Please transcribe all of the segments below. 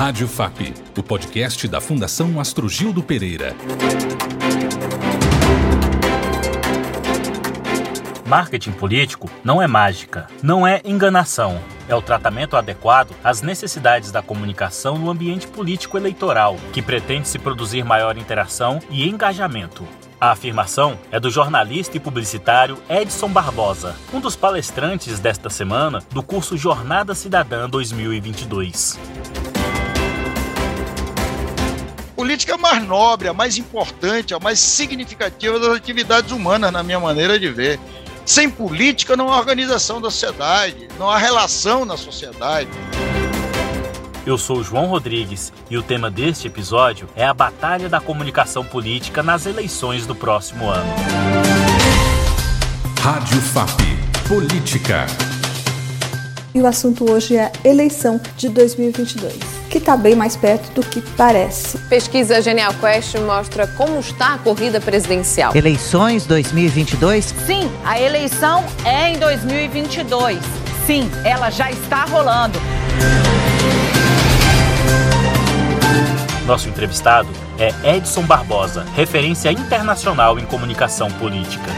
Rádio FAP, o podcast da Fundação Astrogildo Pereira. Marketing político não é mágica, não é enganação. É o tratamento adequado às necessidades da comunicação no ambiente político eleitoral, que pretende se produzir maior interação e engajamento. A afirmação é do jornalista e publicitário Edson Barbosa, um dos palestrantes desta semana do curso Jornada Cidadã 2022. Política é a mais nobre, a mais importante, a mais significativa das atividades humanas, na minha maneira de ver. Sem política não há organização da sociedade, não há relação na sociedade. Eu sou João Rodrigues e o tema deste episódio é a batalha da comunicação política nas eleições do próximo ano. Rádio FAP Política. E o assunto hoje é a eleição de 2022, que está bem mais perto do que parece. Pesquisa Genial Quest mostra como está a corrida presidencial. Eleições 2022? Sim, a eleição é em 2022. Sim, ela já está rolando. Nosso entrevistado é Edson Barbosa, referência internacional em comunicação política.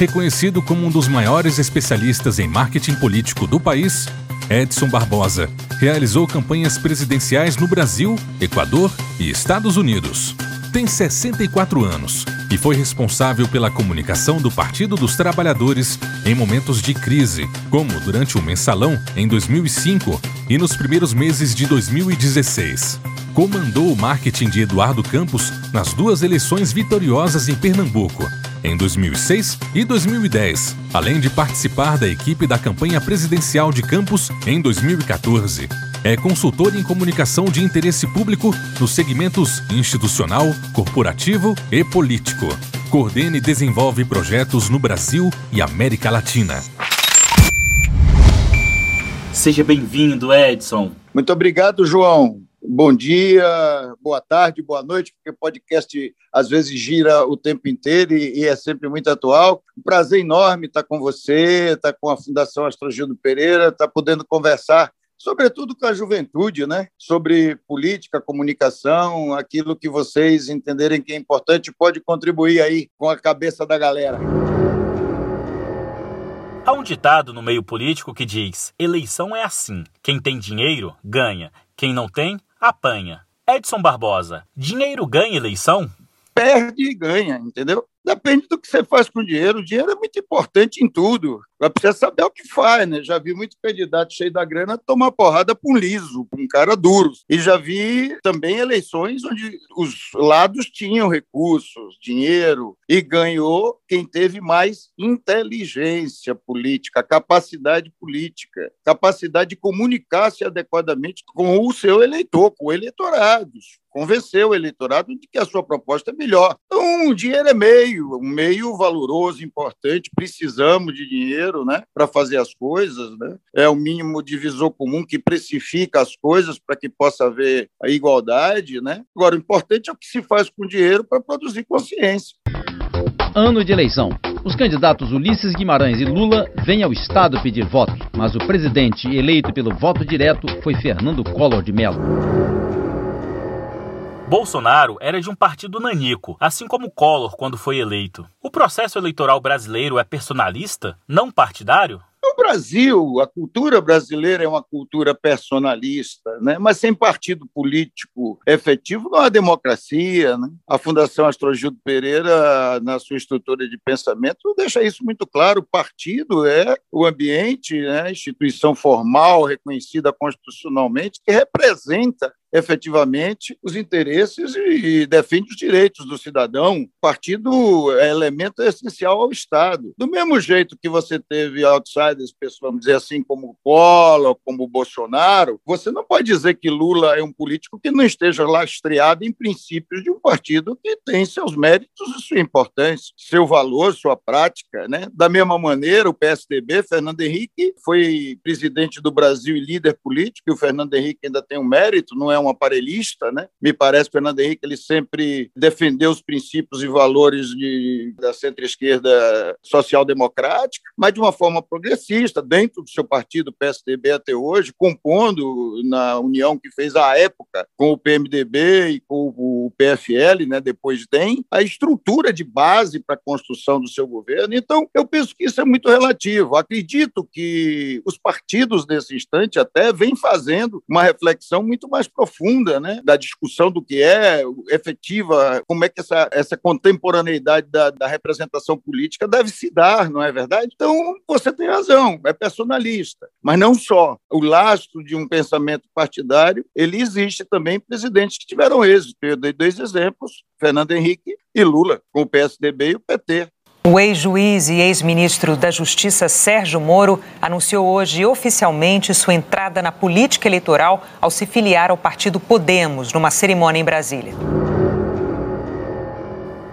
Reconhecido como um dos maiores especialistas em marketing político do país, Edson Barbosa realizou campanhas presidenciais no Brasil, Equador e Estados Unidos. Tem 64 anos e foi responsável pela comunicação do Partido dos Trabalhadores em momentos de crise, como durante o Mensalão em 2005 e nos primeiros meses de 2016. Comandou o marketing de Eduardo Campos nas duas eleições vitoriosas em Pernambuco, em 2006 e 2010, além de participar da equipe da campanha presidencial de Campos em 2014. É consultor em comunicação de interesse público nos segmentos institucional, corporativo e político. Coordena e desenvolve projetos no Brasil e América Latina. Seja bem-vindo, Edson. Muito obrigado, João. Bom dia, boa tarde, boa noite, porque podcast às vezes gira o tempo inteiro e, e é sempre muito atual. Um prazer enorme estar com você, estar com a Fundação Astrogildo Pereira, estar podendo conversar sobretudo com a juventude, né? sobre política, comunicação, aquilo que vocês entenderem que é importante pode contribuir aí com a cabeça da galera. Há um ditado no meio político que diz: eleição é assim, quem tem dinheiro ganha, quem não tem apanha. Edson Barbosa, dinheiro ganha eleição? Perde e ganha, entendeu? Depende do que você faz com o dinheiro. O dinheiro é muito importante em tudo. Vai precisar saber o que faz, né? Já vi muito candidato cheio da grana tomar porrada com um liso, com um cara duro. E já vi também eleições onde os lados tinham recursos, dinheiro, e ganhou quem teve mais inteligência política, capacidade política, capacidade de comunicar-se adequadamente com o seu eleitor, com o eleitorado convencer o eleitorado de que a sua proposta é melhor. Então, o dinheiro é meio, um meio valoroso, importante, precisamos de dinheiro né, para fazer as coisas. Né? É o mínimo divisor comum que precifica as coisas para que possa haver a igualdade. Né? Agora, o importante é o que se faz com dinheiro para produzir consciência. Ano de eleição. Os candidatos Ulisses Guimarães e Lula vêm ao Estado pedir voto, mas o presidente eleito pelo voto direto foi Fernando Collor de Mello. Bolsonaro era de um partido nanico, assim como Collor quando foi eleito. O processo eleitoral brasileiro é personalista, não partidário? No Brasil, a cultura brasileira é uma cultura personalista, né? mas sem partido político efetivo não há democracia. Né? A Fundação Astrogildo Pereira, na sua estrutura de pensamento, deixa isso muito claro. O partido é o ambiente, né? a instituição formal, reconhecida constitucionalmente, que representa efetivamente os interesses e defende os direitos do cidadão. O partido é elemento essencial ao Estado. Do mesmo jeito que você teve outsiders, vamos dizer assim, como Collor, como Bolsonaro, você não pode dizer que Lula é um político que não esteja lastreado em princípios de um partido que tem seus méritos e sua importância, seu valor, sua prática. Né? Da mesma maneira, o PSDB, Fernando Henrique, foi presidente do Brasil e líder político, e o Fernando Henrique ainda tem um mérito, não é um aparelhista, né? Me parece Fernando Henrique ele sempre defendeu os princípios e valores de, da centro-esquerda social-democrática, mas de uma forma progressista, dentro do seu partido PSDB até hoje, compondo na união que fez à época com o PMDB e com o PFL, né? Depois tem a estrutura de base para a construção do seu governo. Então, eu penso que isso é muito relativo. Acredito que os partidos nesse instante até vêm fazendo uma reflexão muito mais profunda, né? Da discussão do que é efetiva, como é que essa, essa contemporaneidade da, da representação política deve se dar, não é verdade? Então, você tem razão, é personalista, mas não só. O lastro de um pensamento partidário, ele existe também em presidentes que tiveram êxito. Eu dei dois exemplos, Fernando Henrique e Lula, com o PSDB e o PT. O ex-juiz e ex-ministro da Justiça Sérgio Moro anunciou hoje oficialmente sua entrada na política eleitoral ao se filiar ao partido Podemos, numa cerimônia em Brasília.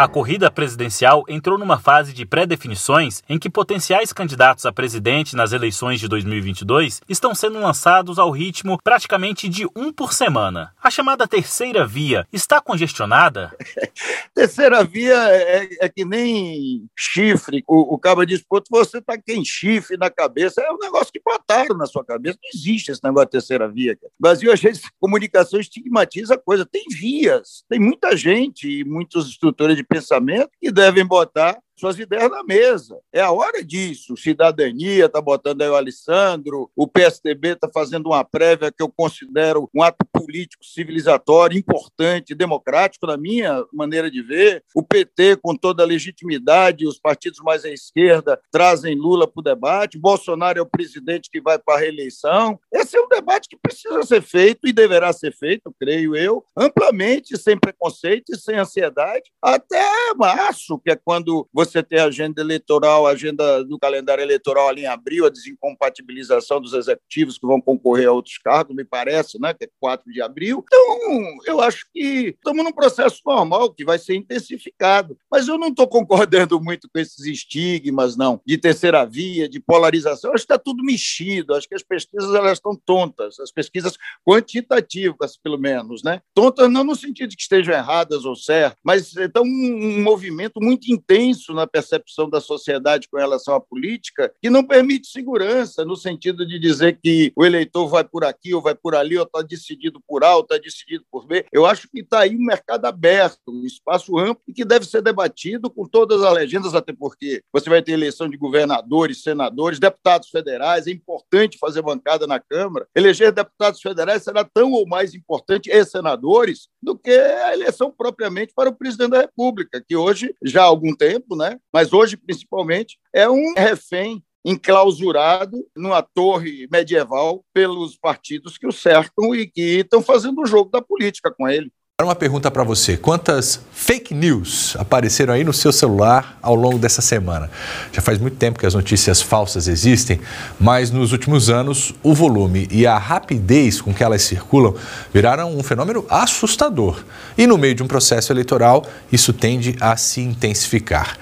A corrida presidencial entrou numa fase de pré-definições em que potenciais candidatos a presidente nas eleições de 2022 estão sendo lançados ao ritmo praticamente de um por semana. A chamada terceira via está congestionada? terceira via é, é, que nem chifre. O, o cabo diz, pô, você está com chifre na cabeça. É um negócio que botaram na sua cabeça. Não existe esse negócio de terceira via. Cara. O Brasil, às vezes, comunicação estigmatiza a coisa. Tem vias, tem muita gente e muitas estruturas de pensamento que devem botar suas ideias na mesa. É a hora disso. Cidadania está botando aí o Alessandro, o PSDB está fazendo uma prévia que eu considero um ato político civilizatório, importante, democrático, na minha maneira de ver. O PT, com toda a legitimidade, os partidos mais à esquerda trazem Lula para o debate. Bolsonaro é o presidente que vai para a reeleição. Esse é um debate que precisa ser feito e deverá ser feito, creio eu, amplamente, sem preconceito e sem ansiedade, até março, que é quando você você tem a agenda eleitoral, agenda do calendário eleitoral ali em abril, a desincompatibilização dos executivos que vão concorrer a outros cargos, me parece, né, que é 4 de abril. Então, eu acho que estamos num processo normal que vai ser intensificado. Mas eu não estou concordando muito com esses estigmas, não, de terceira via, de polarização. Eu acho que está tudo mexido. Acho que as pesquisas elas estão tontas, as pesquisas quantitativas, pelo menos, né? Tontas não no sentido de que estejam erradas ou certas, mas estão um, movimento muito intenso na percepção da sociedade com relação à política que não permite segurança, no sentido de dizer que o eleitor vai por aqui ou vai por ali, ou está decidido por A ou está decidido por B. Eu acho que está aí um mercado aberto, um espaço amplo e que deve ser debatido com todas as legendas, até porque você vai ter eleição de governadores, senadores, deputados federais, é importante fazer bancada na Câmara. Eleger deputados federais será tão ou mais importante, e senadores, do que a eleição propriamente para o presidente da República, que hoje, já há algum tempo, né, mas hoje, principalmente, é um refém enclausurado numa torre medieval pelos partidos que o cercam e que estão fazendo o jogo da política com ele. Uma pergunta para você: quantas fake news apareceram aí no seu celular ao longo dessa semana? Já faz muito tempo que as notícias falsas existem, mas nos últimos anos o volume e a rapidez com que elas circulam viraram um fenômeno assustador. E no meio de um processo eleitoral, isso tende a se intensificar.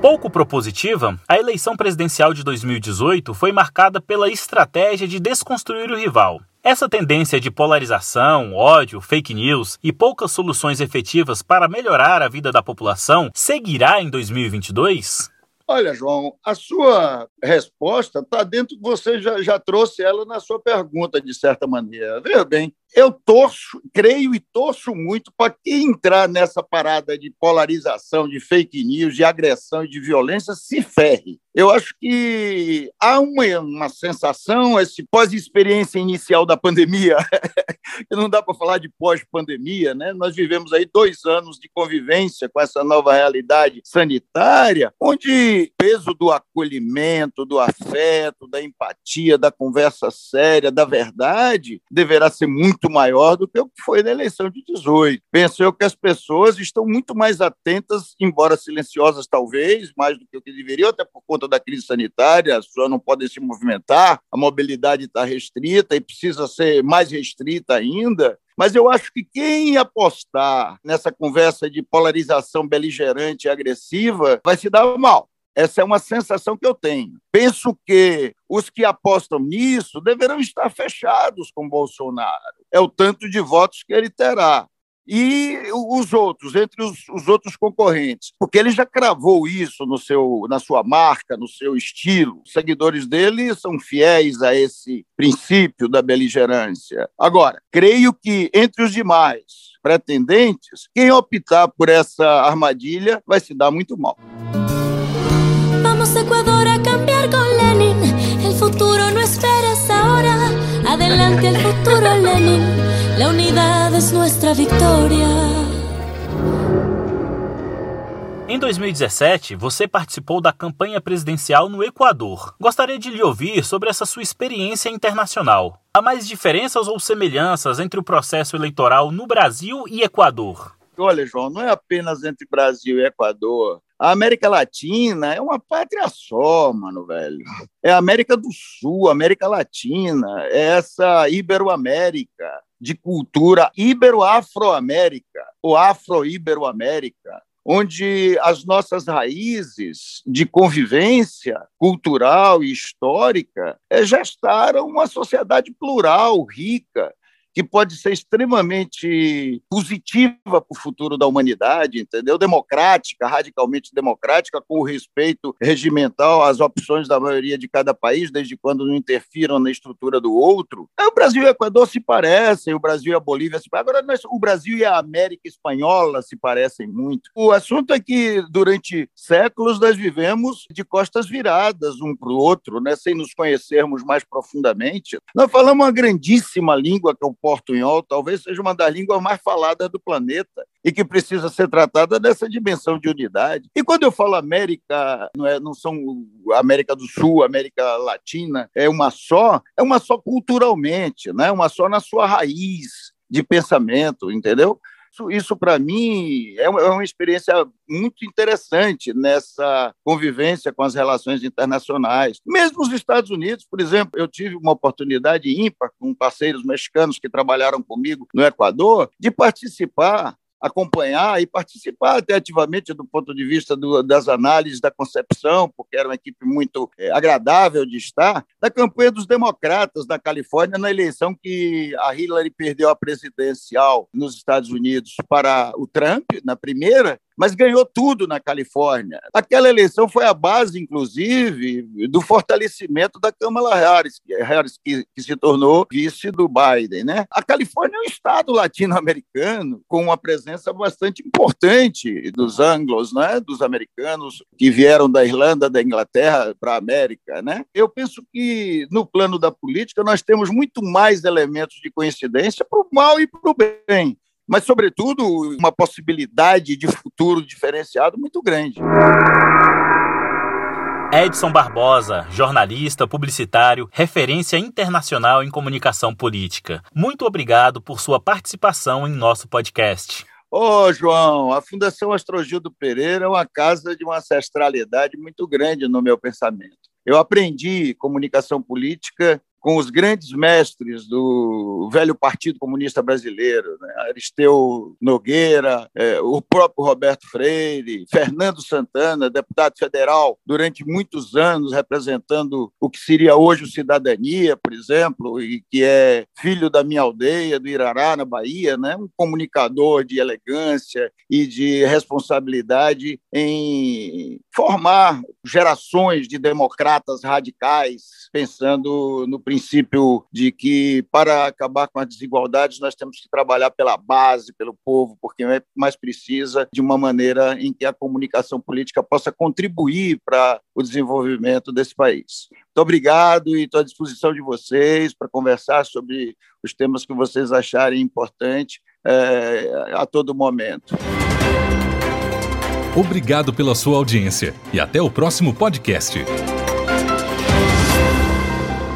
Pouco propositiva, a eleição presidencial de 2018 foi marcada pela estratégia de desconstruir o rival. Essa tendência de polarização, ódio, fake news e poucas soluções efetivas para melhorar a vida da população seguirá em 2022? Olha, João, a sua resposta está dentro você já, já trouxe ela na sua pergunta, de certa maneira. Veja bem, eu torço, creio e torço muito para quem entrar nessa parada de polarização, de fake news, de agressão e de violência se ferre. Eu acho que há uma, uma sensação, esse pós-experiência inicial da pandemia, que não dá para falar de pós-pandemia, né? Nós vivemos aí dois anos de convivência com essa nova realidade sanitária, onde o peso do acolhimento, do afeto, da empatia, da conversa séria, da verdade, deverá ser muito muito maior do que o que foi na eleição de 18. Penso eu que as pessoas estão muito mais atentas, embora silenciosas talvez, mais do que o que deveriam, até por conta da crise sanitária, as pessoas não podem se movimentar, a mobilidade está restrita e precisa ser mais restrita ainda. Mas eu acho que quem apostar nessa conversa de polarização beligerante e agressiva vai se dar mal Essa é uma sensação que eu tenho. Penso que os que apostam nisso deverão estar fechados com Bolsonaro. É o tanto de votos que ele terá e os outros, entre os, os, outros concorrentes, porque ele já cravou isso no seu, na sua marca, no seu estilo. Os seguidores dele são fiéis a esse princípio da beligerância. Agora, creio que entre os demais pretendentes, quem optar por essa armadilha vai se dar muito mal. Ecuador a cambiar com Lenin. El futuro no esperes ahora. Adelante el futuro Lenin. La unidad es nuestra victoria. Em 2017, você participou da campanha presidencial no Equador. Gostaria de lhe ouvir sobre essa sua experiência internacional. Há mais diferenças ou semelhanças entre o processo eleitoral no Brasil e Equador? Olha, João, não é apenas entre Brasil e Equador. A América Latina é uma pátria só, mano, velho. É a América do Sul, América Latina, é essa Iberoamérica de cultura ibero-afro-américa, ou afro-ibero-américa, onde as nossas raízes de convivência cultural e histórica eh, gestaram uma sociedade plural, rica, que pode ser extremamente positiva para o futuro da humanidade, entendeu? Democrática, radicalmente democrática, com o respeito regimental às opções da maioria de cada país, desde quando não interfiram na estrutura do outro. É, o Brasil e o Equador se parecem, o Brasil e a Bolívia se parecem. Agora, nós, o Brasil e a América Espanhola se parecem muito. O assunto é que, durante séculos, nós vivemos de costas viradas um para o outro, né? sem nos conhecermos mais profundamente. Nós falamos uma grandíssima língua, que é o portunhol talvez seja uma das línguas mais faladas do planeta e que precisa ser tratada nessa dimensão de unidade. E quando eu falo América, não, é, não são América do Sul, América Latina, é uma só, é uma só culturalmente, né? uma só na sua raiz de pensamento, entendeu? Isso, isso para mim, é uma, é uma experiência muito interessante nessa convivência com as relações internacionais. Mesmo os Estados Unidos, por exemplo, eu tive uma oportunidade ímpar com parceiros mexicanos que trabalharam comigo no Equador de participar acompanhar e participar até ativamente do ponto de vista do, das análises da concepção, porque era uma equipe muito é, agradável de estar, da campanha dos democratas na Califórnia na eleição que a Hillary perdeu a presidencial nos Estados Unidos para o Trump, na primeira, mas ganhou tudo na Califórnia. Aquela eleição foi a base, inclusive, do fortalecimento da Kamala Harris, Harris que, que se tornou vice do Biden. Né? A Califórnia é um estado latino-americano com uma presença bastante importante dos anglos, né? dos americanos que vieram da Irlanda, da Inglaterra para a América. Né? Eu penso que, no plano da política, nós temos muito mais elementos de coincidência para o mal e para o bem mas, sobretudo, uma possibilidade de futuro diferenciado muito grande. Edson Barbosa, jornalista, publicitário, referência internacional em comunicação política. Muito obrigado por sua participação em nosso podcast. Ô, João, a Fundação Astrogildo Pereira é uma casa de uma ancestralidade muito grande no meu pensamento. Eu aprendi comunicação política com os grandes mestres do velho Partido Comunista Brasileiro, né? Aristeu Nogueira, é, o próprio Roberto Freire, Fernando Santana, deputado federal durante muitos anos, representando o que seria hoje o Cidadania, por exemplo, e que é filho da minha aldeia, do Irará, na Bahia, né? um comunicador de elegância e de responsabilidade em formar gerações de democratas radicais, pensando no princípio de que, para acabar com as desigualdades, nós temos que trabalhar pela base, pelo povo, porque é mais precisa de uma maneira em que a comunicação política possa contribuir para o desenvolvimento desse país. Muito obrigado e estou à disposição de vocês para conversar sobre os temas que vocês acharem importantes é, a todo momento. Obrigado pela sua audiência e até o próximo podcast.